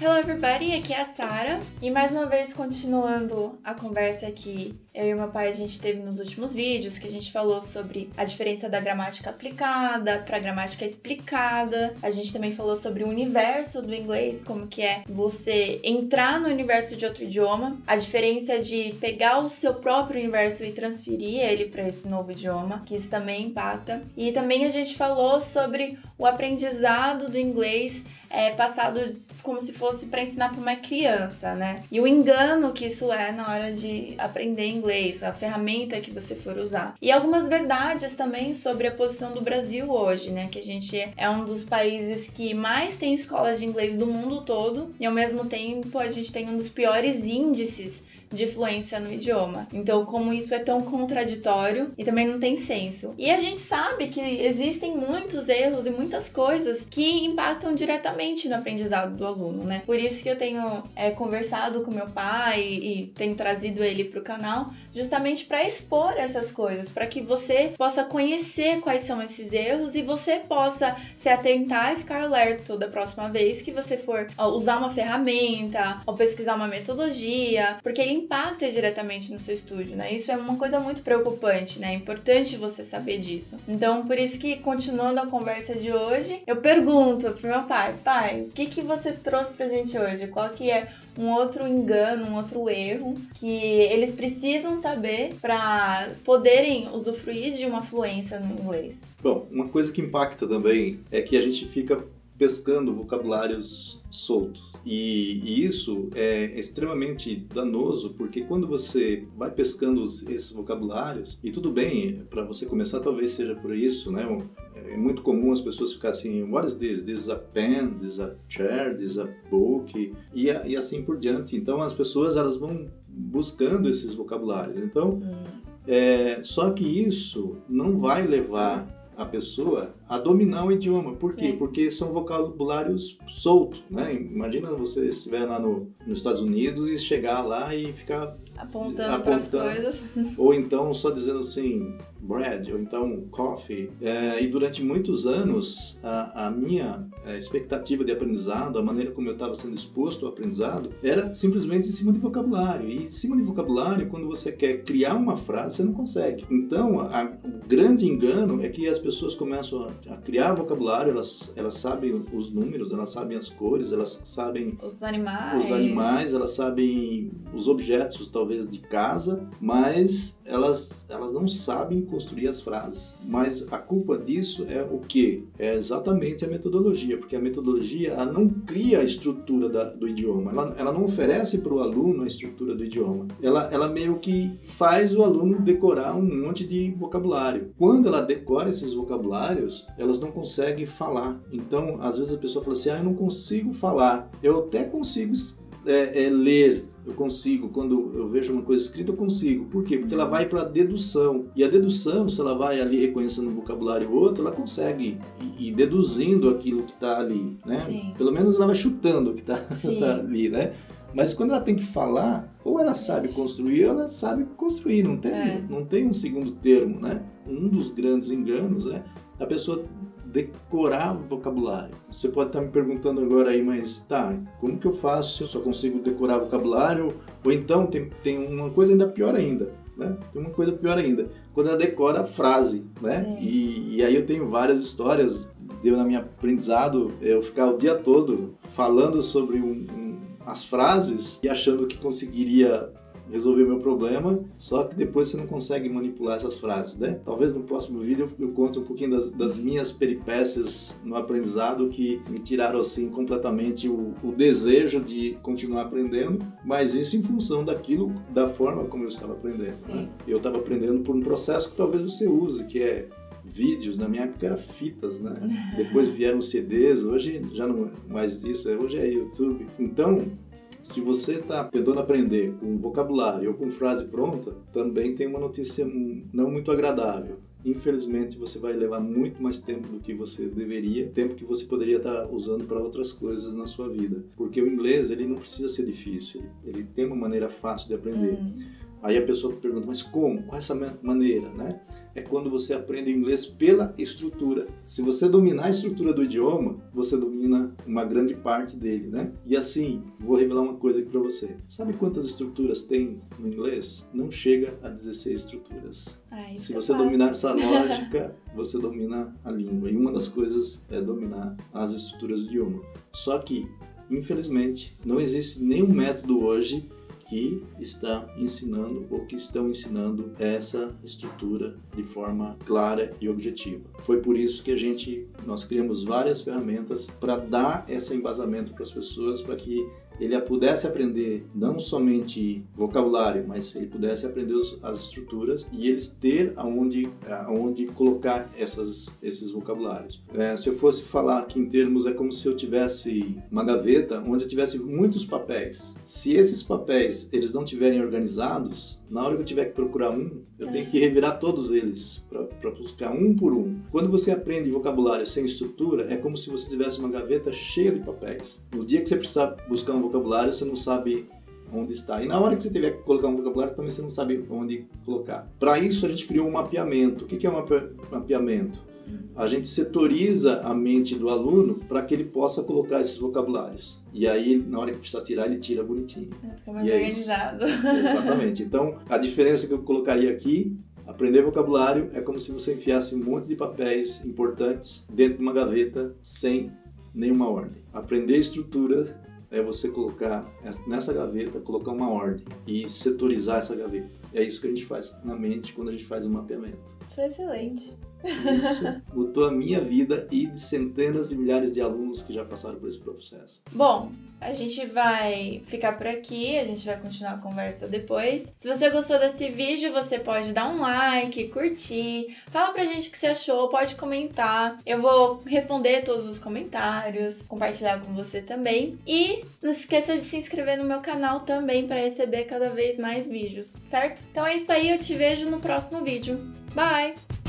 Hello everybody, aqui é a Sara e mais uma vez continuando a conversa que eu e meu pai a gente teve nos últimos vídeos, que a gente falou sobre a diferença da gramática aplicada para gramática explicada. A gente também falou sobre o universo do inglês, como que é você entrar no universo de outro idioma, a diferença de pegar o seu próprio universo e transferir ele para esse novo idioma, que isso também impacta. E também a gente falou sobre o aprendizado do inglês é, passado como se fosse para ensinar para uma criança, né? E o engano que isso é na hora de aprender inglês, a ferramenta que você for usar. E algumas verdades também sobre a posição do Brasil hoje, né? Que a gente é um dos países que mais tem escolas de inglês do mundo todo e ao mesmo tempo a gente tem um dos piores índices de fluência no idioma. Então, como isso é tão contraditório e também não tem senso. E a gente sabe que existem muitos erros e muitas coisas que impactam diretamente no aprendizado do aluno, né? Por isso que eu tenho é, conversado com meu pai e, e tenho trazido ele para o canal justamente para expor essas coisas, para que você possa conhecer quais são esses erros e você possa se atentar e ficar alerta da próxima vez que você for usar uma ferramenta ou pesquisar uma metodologia, porque ele impacta diretamente no seu estúdio, né? Isso é uma coisa muito preocupante, né? É importante você saber disso. Então, por isso que continuando a conversa de hoje, eu pergunto pro meu pai, pai, o que que você trouxe pra gente hoje? Qual que é um outro engano, um outro erro que eles precisam saber para poderem usufruir de uma fluência no inglês. Bom, uma coisa que impacta também é que a gente fica pescando vocabulários soltos. E, e, isso é extremamente danoso porque quando você vai pescando esses vocabulários, e tudo bem, para você começar talvez seja por isso, né? É muito comum as pessoas ficarem assim, what is this? This is a pen, this is a chair, this is a book, e, e assim por diante. Então as pessoas elas vão buscando esses vocabulários. Então, hum. é, só que isso não vai levar a pessoa a dominar o idioma. Por quê? Sim. Porque são vocabulários soltos, né? Imagina você estiver lá no, nos Estados Unidos e chegar lá e ficar apontando, apontando para as coisas. Ou então só dizendo assim, bread ou então coffee. É, e durante muitos anos, a, a minha é, expectativa de aprendizado, a maneira como eu estava sendo exposto ao aprendizado, era simplesmente em cima de vocabulário. E em cima de vocabulário, quando você quer criar uma frase, você não consegue. Então, a, o grande engano é que as pessoas começam a, a, criar vocabulário, elas, elas sabem os números, elas sabem as cores, elas sabem os animais, os animais elas sabem os objetos, talvez, de casa, mas elas, elas não sabem construir as frases. Mas a culpa disso é o que? É exatamente a metodologia, porque a metodologia ela não cria a estrutura da, do idioma, ela, ela não oferece para o aluno a estrutura do idioma. Ela, ela meio que faz o aluno decorar um monte de vocabulário. Quando ela decora esses vocabulários, elas não conseguem falar. Então, às vezes a pessoa fala assim: ah, eu não consigo falar. Eu até consigo é, é, ler eu consigo, quando eu vejo uma coisa escrita, eu consigo. Por quê? Porque ela vai para dedução. E a dedução, se ela vai ali reconhecendo um vocabulário ou outro, ela consegue ir, deduzindo aquilo que está ali, né? Sim. Pelo menos ela vai chutando o que está tá ali, né? Mas quando ela tem que falar, ou ela sabe construir, ou ela sabe construir. Não tem, é. não tem um segundo termo, né? Um dos grandes enganos é a pessoa decorar vocabulário. Você pode estar me perguntando agora aí, mas tá, como que eu faço se eu só consigo decorar vocabulário? Ou então tem, tem uma coisa ainda pior ainda, né? Tem uma coisa pior ainda, quando ela decora a frase, né? E, e, aí eu tenho várias histórias, deu na minha aprendizado, eu ficar o dia todo falando sobre um, um, as frases e achando que conseguiria resolver meu problema, só que depois você não consegue manipular essas frases, né? Talvez no próximo vídeo eu conte um pouquinho das, das minhas peripécias no aprendizado que me tiraram assim completamente o, o desejo de continuar aprendendo, mas isso em função daquilo, da forma como eu estava aprendendo. Né? Eu estava aprendendo por um processo que talvez você use, que é vídeos, na minha época era fitas, né? Depois vieram CDs, hoje já não é mais isso, hoje é YouTube. Então, se você está tentando aprender com vocabulário ou com frase pronta, também tem uma notícia não muito agradável. Infelizmente, você vai levar muito mais tempo do que você deveria, tempo que você poderia estar tá usando para outras coisas na sua vida. Porque o inglês, ele não precisa ser difícil, ele tem uma maneira fácil de aprender. Hum. Aí a pessoa pergunta, mas como? Qual é essa maneira, né? é quando você aprende inglês pela estrutura. Se você dominar a estrutura do idioma, você domina uma grande parte dele, né? E assim, vou revelar uma coisa aqui para você. Sabe quantas estruturas tem no inglês? Não chega a 16 estruturas. Ah, Se você dominar essa lógica, você domina a língua. E uma das coisas é dominar as estruturas do idioma. Só que, infelizmente, não existe nenhum método hoje que está ensinando ou que estão ensinando essa estrutura de forma clara e objetiva. Foi por isso que a gente nós criamos várias ferramentas para dar esse embasamento para as pessoas para que ele pudesse aprender não somente vocabulário, mas ele pudesse aprender as estruturas e eles ter aonde, aonde colocar essas, esses vocabulários. É, se eu fosse falar aqui em termos, é como se eu tivesse uma gaveta onde eu tivesse muitos papéis. Se esses papéis eles não tiverem organizados, na hora que eu tiver que procurar um, eu tenho que revirar todos eles para buscar um por um. Quando você aprende vocabulário sem estrutura, é como se você tivesse uma gaveta cheia de papéis. No dia que você precisar buscar um vocabulário, você não sabe onde está. E na hora que você tiver que colocar um vocabulário, também você não sabe onde colocar. Para isso, a gente criou um mapeamento. O que é um mapeamento? A gente setoriza a mente do aluno para que ele possa colocar esses vocabulários. E aí, na hora que precisa tirar, ele tira bonitinho. É, fica mais e organizado. É Exatamente. Então, a diferença que eu colocaria aqui Aprender vocabulário é como se você enfiasse um monte de papéis importantes dentro de uma gaveta sem nenhuma ordem. Aprender estrutura é você colocar nessa gaveta, colocar uma ordem e setorizar essa gaveta. É isso que a gente faz na mente quando a gente faz o um mapeamento. Isso é excelente. Isso mudou a minha vida e de centenas e milhares de alunos que já passaram por esse processo. Bom, a gente vai ficar por aqui, a gente vai continuar a conversa depois. Se você gostou desse vídeo, você pode dar um like, curtir, fala pra gente o que você achou, pode comentar. Eu vou responder todos os comentários, compartilhar com você também. E não se esqueça de se inscrever no meu canal também para receber cada vez mais vídeos, certo? Então é isso aí, eu te vejo no próximo vídeo. Bye!